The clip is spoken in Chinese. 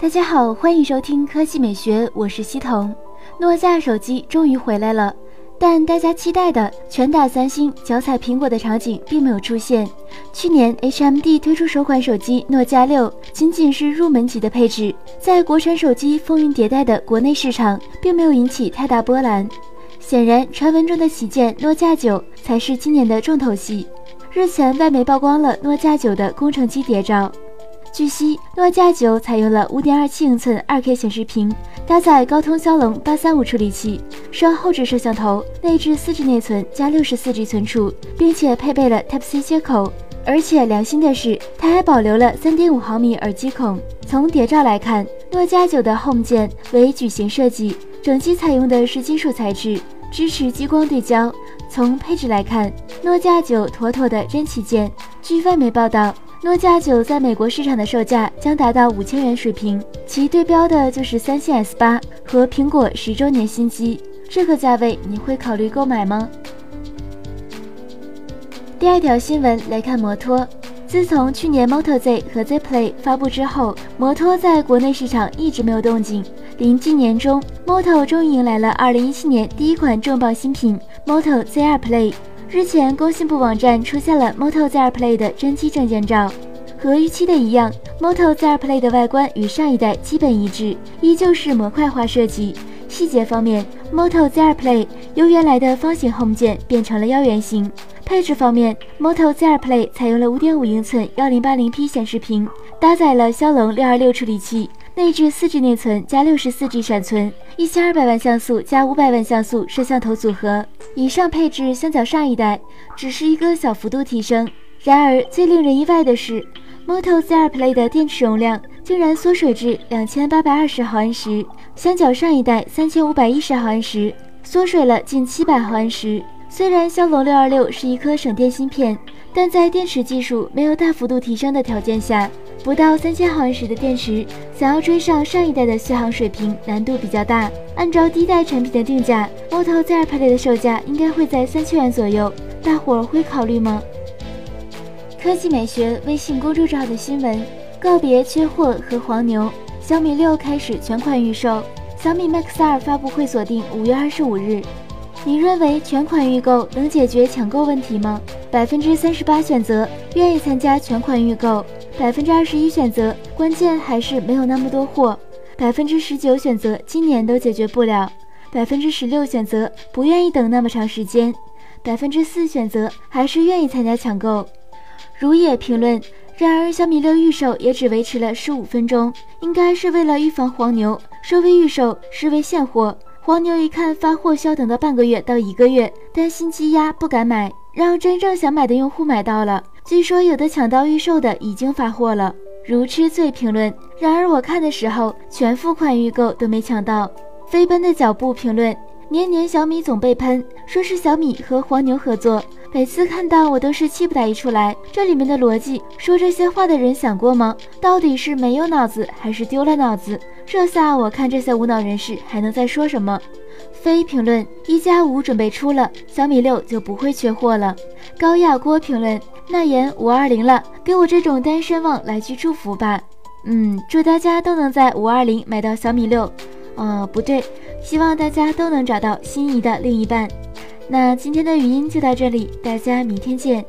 大家好，欢迎收听科技美学，我是西彤。诺基亚手机终于回来了，但大家期待的拳打三星、脚踩苹果的场景并没有出现。去年 HMD 推出首款手机诺基亚六，仅仅是入门级的配置，在国产手机风云迭代的国内市场，并没有引起太大波澜。显然，传闻中的旗舰诺基亚九才是今年的重头戏。日前，外媒曝光了诺基亚九的工程机谍照。据悉，诺基亚九采用了5.27英寸 2K 显示屏，搭载高通骁龙835处理器，双后置摄像头，内置 4G 内存加 64G 存储，并且配备了 Type-C 接口。而且良心的是，它还保留了3.5毫米耳机孔。从谍照来看，诺基亚九的 Home 键为矩形设计，整机采用的是金属材质，支持激光对焦。从配置来看，诺基亚九妥妥的真旗舰。据外媒报道。诺基亚九在美国市场的售价将达到五千元水平，其对标的就是三星 S 八和苹果十周年新机。这个价位你会考虑购买吗？第二条新闻来看摩托，自从去年 Moto Z 和 Z Play 发布之后，摩托在国内市场一直没有动静。临近年中，Moto 终于迎来了二零一七年第一款重磅新品 Moto Z2 Play。日前，工信部网站出现了 Moto Z R Play 的真机证件照。和预期的一样，Moto Z R Play 的外观与上一代基本一致，依旧是模块化设计。细节方面，Moto Z R Play 由原来的方形 Home 键变成了腰圆形。配置方面，Moto Z R Play 采用了5.5英寸 1080P 显示屏，搭载了骁龙626处理器。内置四 G 内存加六十四 G 闪存，一千二百万像素加五百万像素摄像头组合。以上配置相较上一代只是一个小幅度提升。然而最令人意外的是，Moto Z2 Play 的电池容量竟然缩水至两千八百二十毫安时，相较上一代三千五百一十毫安时，缩水了近七百毫安时。虽然骁龙六二六是一颗省电芯片，但在电池技术没有大幅度提升的条件下。不到三千毫安时的电池，想要追上上一代的续航水平，难度比较大。按照第一代产品的定价，Moto Z2 Play 的售价应该会在三千元左右，大伙儿会考虑吗？科技美学微信公众号的新闻：告别缺货和黄牛，小米六开始全款预售，小米 Max 二发布会锁定五月二十五日。你认为全款预购能解决抢购问题吗？百分之三十八选择愿意参加全款预购，百分之二十一选择关键还是没有那么多货，百分之十九选择今年都解决不了，百分之十六选择不愿意等那么长时间，百分之四选择还是愿意参加抢购。如也评论，然而小米六预售也只维持了十五分钟，应该是为了预防黄牛，说为预售视为现货。黄牛一看发货需要等到半个月到一个月，担心积压不敢买，让真正想买的用户买到了。据说有的抢到预售的已经发货了。如痴醉评论，然而我看的时候全付款预购都没抢到。飞奔的脚步评论，年年小米总被喷，说是小米和黄牛合作。每次看到我都是气不打一处来，这里面的逻辑，说这些话的人想过吗？到底是没有脑子还是丢了脑子？这下我看这些无脑人士还能再说什么？非评论一加五准备出了，小米六就不会缺货了。高亚郭评论那言五二零了，给我这种单身汪来句祝福吧。嗯，祝大家都能在五二零买到小米六。哦，不对，希望大家都能找到心仪的另一半。那今天的语音就到这里，大家明天见。